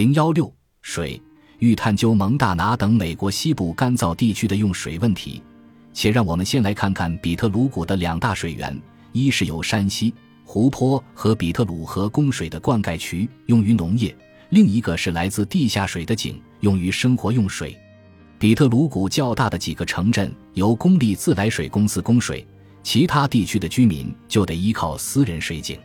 零幺六水欲探究蒙大拿等美国西部干燥地区的用水问题，且让我们先来看看比特鲁谷的两大水源：一是由山溪、湖泊和比特鲁河供水的灌溉渠，用于农业；另一个是来自地下水的井，用于生活用水。比特鲁谷较大的几个城镇由公立自来水公司供水，其他地区的居民就得依靠私人水井。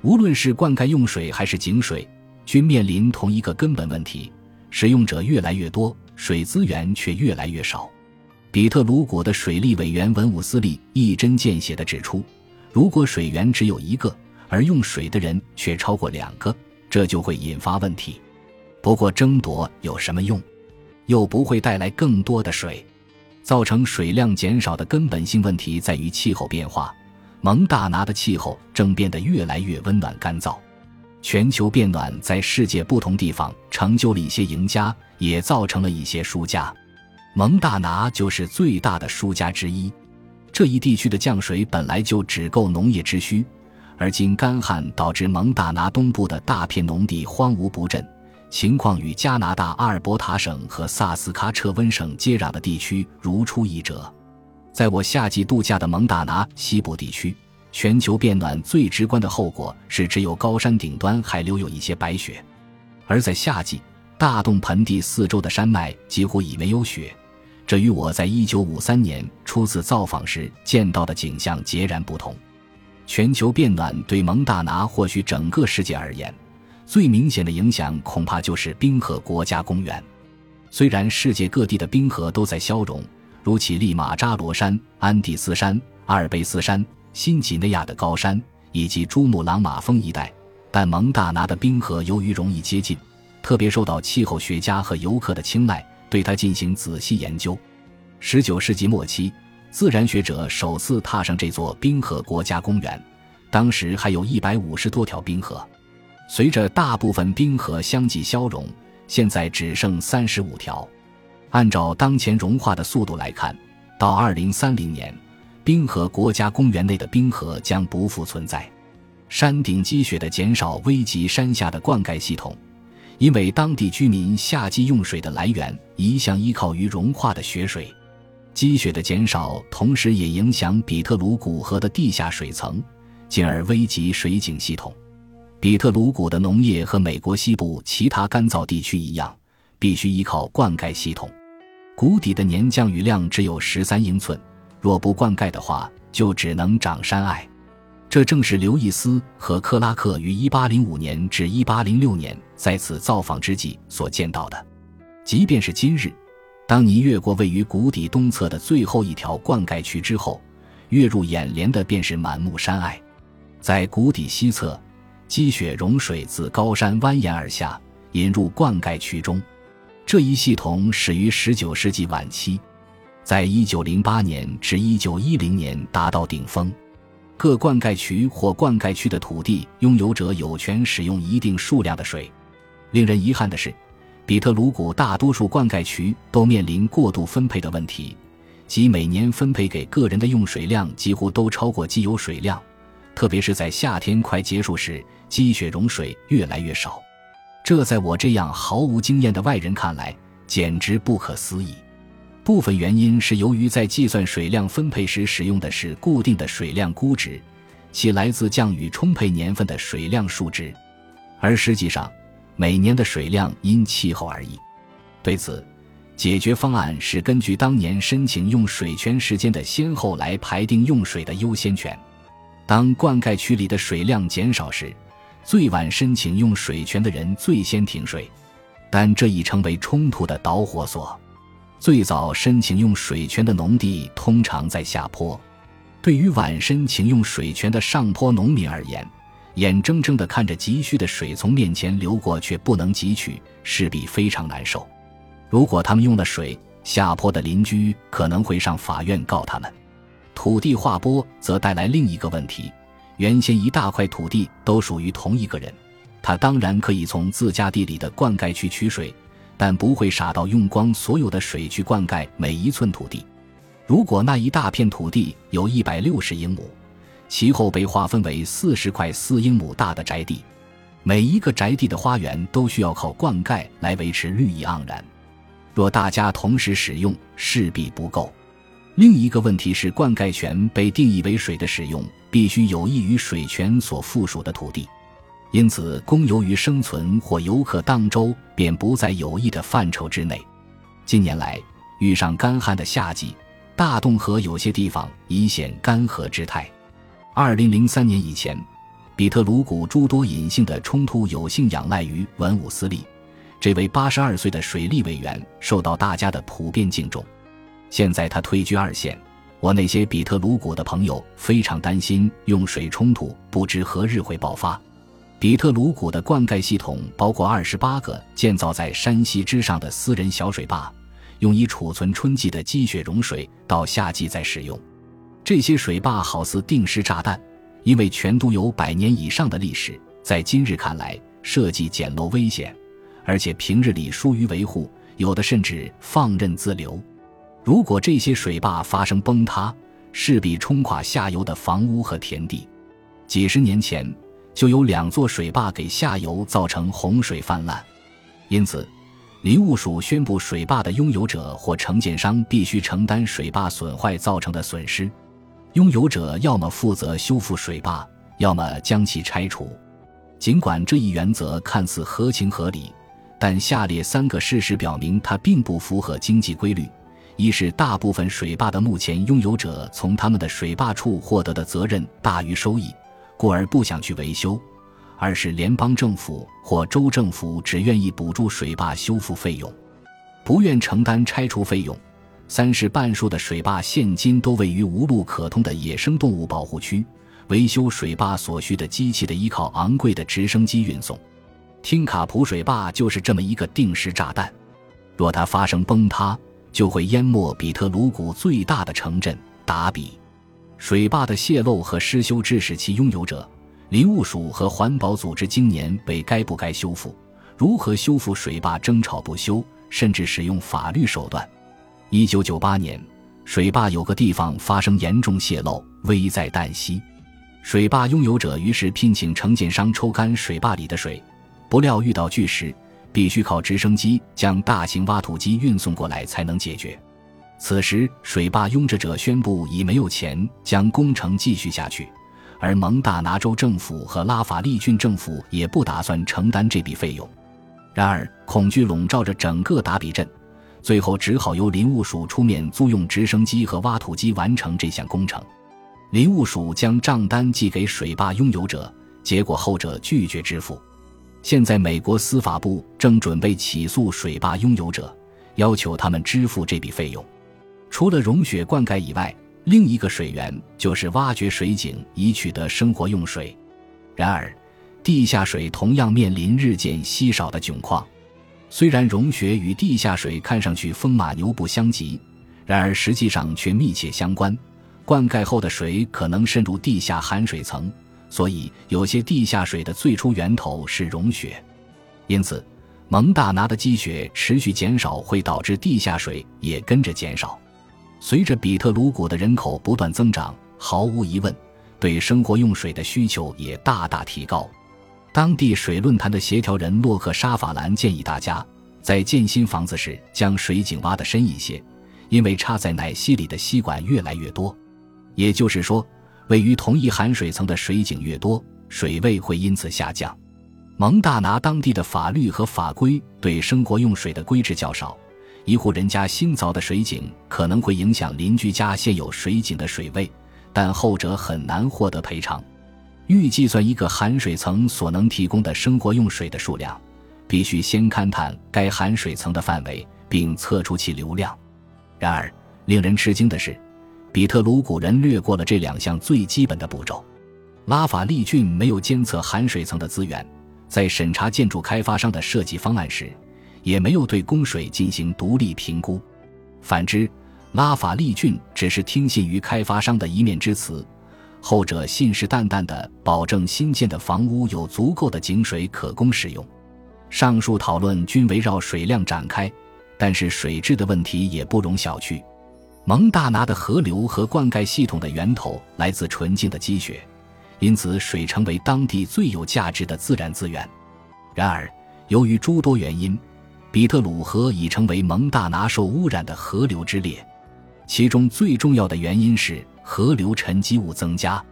无论是灌溉用水还是井水。均面临同一个根本问题：使用者越来越多，水资源却越来越少。比特鲁谷的水利委员文武斯利一针见血地指出，如果水源只有一个，而用水的人却超过两个，这就会引发问题。不过，争夺有什么用？又不会带来更多的水。造成水量减少的根本性问题在于气候变化。蒙大拿的气候正变得越来越温暖干燥。全球变暖在世界不同地方成就了一些赢家，也造成了一些输家。蒙大拿就是最大的输家之一。这一地区的降水本来就只够农业之需，而今干旱导致蒙大拿东部的大片农地荒芜不振，情况与加拿大阿尔伯塔省和萨斯喀彻温省接壤的地区如出一辙。在我夏季度假的蒙大拿西部地区。全球变暖最直观的后果是，只有高山顶端还留有一些白雪，而在夏季，大洞盆地四周的山脉几乎已没有雪。这与我在1953年初次造访时见到的景象截然不同。全球变暖对蒙大拿或许整个世界而言，最明显的影响恐怕就是冰河国家公园。虽然世界各地的冰河都在消融，如乞力马扎罗山、安第斯山、阿尔卑斯山。新几内亚的高山以及珠穆朗玛峰一带，但蒙大拿的冰河由于容易接近，特别受到气候学家和游客的青睐，对它进行仔细研究。十九世纪末期，自然学者首次踏上这座冰河国家公园，当时还有一百五十多条冰河。随着大部分冰河相继消融，现在只剩三十五条。按照当前融化的速度来看，到二零三零年。冰河国家公园内的冰河将不复存在，山顶积雪的减少危及山下的灌溉系统，因为当地居民夏季用水的来源一向依靠于融化的雪水。积雪的减少同时也影响比特鲁谷河的地下水层，进而危及水井系统。比特鲁谷的农业和美国西部其他干燥地区一样，必须依靠灌溉系统。谷底的年降雨量只有十三英寸。若不灌溉的话，就只能长山隘。这正是刘易斯和克拉克于1805年至1806年在此造访之际所见到的。即便是今日，当你越过位于谷底东侧的最后一条灌溉渠之后，跃入眼帘的便是满目山隘。在谷底西侧，积雪融水自高山蜿蜒而下，引入灌溉渠中。这一系统始于19世纪晚期。在一九零八年至一九一零年达到顶峰，各灌溉渠或灌溉区的土地拥有者有权使用一定数量的水。令人遗憾的是，比特鲁谷大多数灌溉渠都面临过度分配的问题，即每年分配给个人的用水量几乎都超过既有水量，特别是在夏天快结束时，积雪融水越来越少。这在我这样毫无经验的外人看来，简直不可思议。部分原因是由于在计算水量分配时使用的是固定的水量估值，其来自降雨充沛年份的水量数值，而实际上每年的水量因气候而异。对此，解决方案是根据当年申请用水权时间的先后来排定用水的优先权。当灌溉区里的水量减少时，最晚申请用水权的人最先停水，但这已成为冲突的导火索。最早申请用水权的农地通常在下坡，对于晚申请用水权的上坡农民而言，眼睁睁地看着急需的水从面前流过却不能汲取，势必非常难受。如果他们用了水，下坡的邻居可能会上法院告他们。土地划拨则带来另一个问题：原先一大块土地都属于同一个人，他当然可以从自家地里的灌溉区取水。但不会傻到用光所有的水去灌溉每一寸土地。如果那一大片土地有一百六十英亩，其后被划分为四十块四英亩大的宅地，每一个宅地的花园都需要靠灌溉来维持绿意盎然。若大家同时使用，势必不够。另一个问题是，灌溉权被定义为水的使用必须有益于水权所附属的土地，因此供游鱼生存或游客荡舟便不在有益的范畴之内。近年来遇上干旱的夏季，大洞河有些地方已显干涸之态。二零零三年以前，比特鲁谷诸多隐性的冲突有幸仰赖于文武司隶。这位八十二岁的水利委员受到大家的普遍敬重。现在他退居二线，我那些比特鲁谷的朋友非常担心用水冲突不知何日会爆发。比特鲁谷的灌溉系统包括二十八个建造在山溪之上的私人小水坝，用以储存春季的积雪融水，到夏季再使用。这些水坝好似定时炸弹，因为全都有百年以上的历史，在今日看来设计简陋危险。而且平日里疏于维护，有的甚至放任自流。如果这些水坝发生崩塌，势必冲垮下游的房屋和田地。几十年前就有两座水坝给下游造成洪水泛滥，因此林务署宣布，水坝的拥有者或承建商必须承担水坝损坏造成的损失。拥有者要么负责修复水坝，要么将其拆除。尽管这一原则看似合情合理。但下列三个事实表明，它并不符合经济规律：一是大部分水坝的目前拥有者从他们的水坝处获得的责任大于收益，故而不想去维修；二是联邦政府或州政府只愿意补助水坝修复费用，不愿承担拆除费用；三是半数的水坝现今都位于无路可通的野生动物保护区，维修水坝所需的机器得依靠昂贵的直升机运送。听卡普水坝就是这么一个定时炸弹，若它发生崩塌，就会淹没比特鲁谷最大的城镇达比。水坝的泄漏和失修致使其拥有者林务署和环保组织今年为该不该修复、如何修复水坝争吵不休，甚至使用法律手段。一九九八年，水坝有个地方发生严重泄漏，危在旦夕。水坝拥有者于是聘请承建商抽干水坝里的水。不料遇到巨石，必须靠直升机将大型挖土机运送过来才能解决。此时，水坝拥着者宣布已没有钱将工程继续下去，而蒙大拿州政府和拉法利郡政府也不打算承担这笔费用。然而，恐惧笼罩着整个达比镇，最后只好由林务署出面租用直升机和挖土机完成这项工程。林务署将账单寄给水坝拥有者，结果后者拒绝支付。现在，美国司法部正准备起诉水坝拥有者，要求他们支付这笔费用。除了融雪灌溉以外，另一个水源就是挖掘水井以取得生活用水。然而，地下水同样面临日渐稀少的窘况。虽然融雪与地下水看上去风马牛不相及，然而实际上却密切相关。灌溉后的水可能渗入地下含水层。所以，有些地下水的最初源头是融雪，因此，蒙大拿的积雪持续减少会导致地下水也跟着减少。随着比特鲁谷的人口不断增长，毫无疑问，对生活用水的需求也大大提高。当地水论坛的协调人洛克沙法兰建议大家在建新房子时将水井挖得深一些，因为插在奶溪里的吸管越来越多，也就是说。位于同一含水层的水井越多，水位会因此下降。蒙大拿当地的法律和法规对生活用水的规制较少，一户人家新凿的水井可能会影响邻居家现有水井的水位，但后者很难获得赔偿。欲计算一个含水层所能提供的生活用水的数量，必须先勘探该含水层的范围，并测出其流量。然而，令人吃惊的是。比特鲁古人略过了这两项最基本的步骤。拉法利郡没有监测含水层的资源，在审查建筑开发商的设计方案时，也没有对供水进行独立评估。反之，拉法利郡只是听信于开发商的一面之词，后者信誓旦旦地保证新建的房屋有足够的井水可供使用。上述讨论均围绕水量展开，但是水质的问题也不容小觑。蒙大拿的河流和灌溉系统的源头来自纯净的积雪，因此水成为当地最有价值的自然资源。然而，由于诸多原因，比特鲁河已成为蒙大拿受污染的河流之列。其中最重要的原因是河流沉积物增加，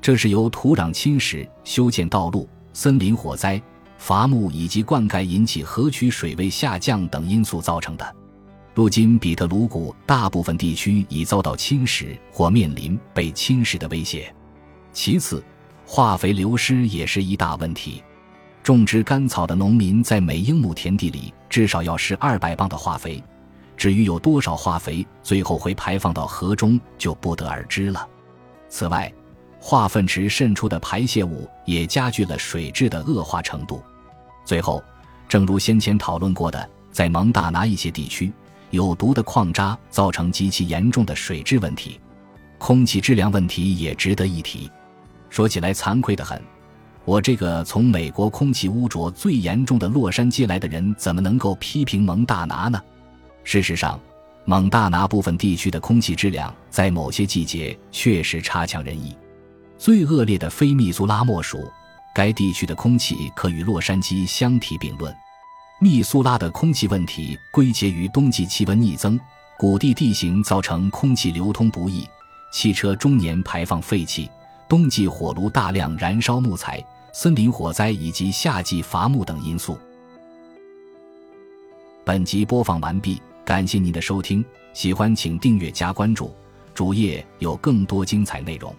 这是由土壤侵蚀、修建道路、森林火灾、伐木以及灌溉引起河渠水位下降等因素造成的。如今，比特鲁谷大部分地区已遭到侵蚀或面临被侵蚀的威胁。其次，化肥流失也是一大问题。种植甘草的农民在每英亩田地里至少要施二百磅的化肥。至于有多少化肥最后会排放到河中，就不得而知了。此外，化粪池渗出的排泄物也加剧了水质的恶化程度。最后，正如先前讨论过的，在蒙大拿一些地区，有毒的矿渣造成极其严重的水质问题，空气质量问题也值得一提。说起来惭愧的很，我这个从美国空气污浊最严重的洛杉矶来的人，怎么能够批评蒙大拿呢？事实上，蒙大拿部分地区的空气质量在某些季节确实差强人意。最恶劣的非密苏拉莫属，该地区的空气可与洛杉矶相提并论。密苏拉的空气问题归结于冬季气温逆增，谷地地形造成空气流通不易，汽车终年排放废气，冬季火炉大量燃烧木材，森林火灾以及夏季伐木等因素。本集播放完毕。感谢您的收听，喜欢请订阅加关注，主页有更多精彩内容。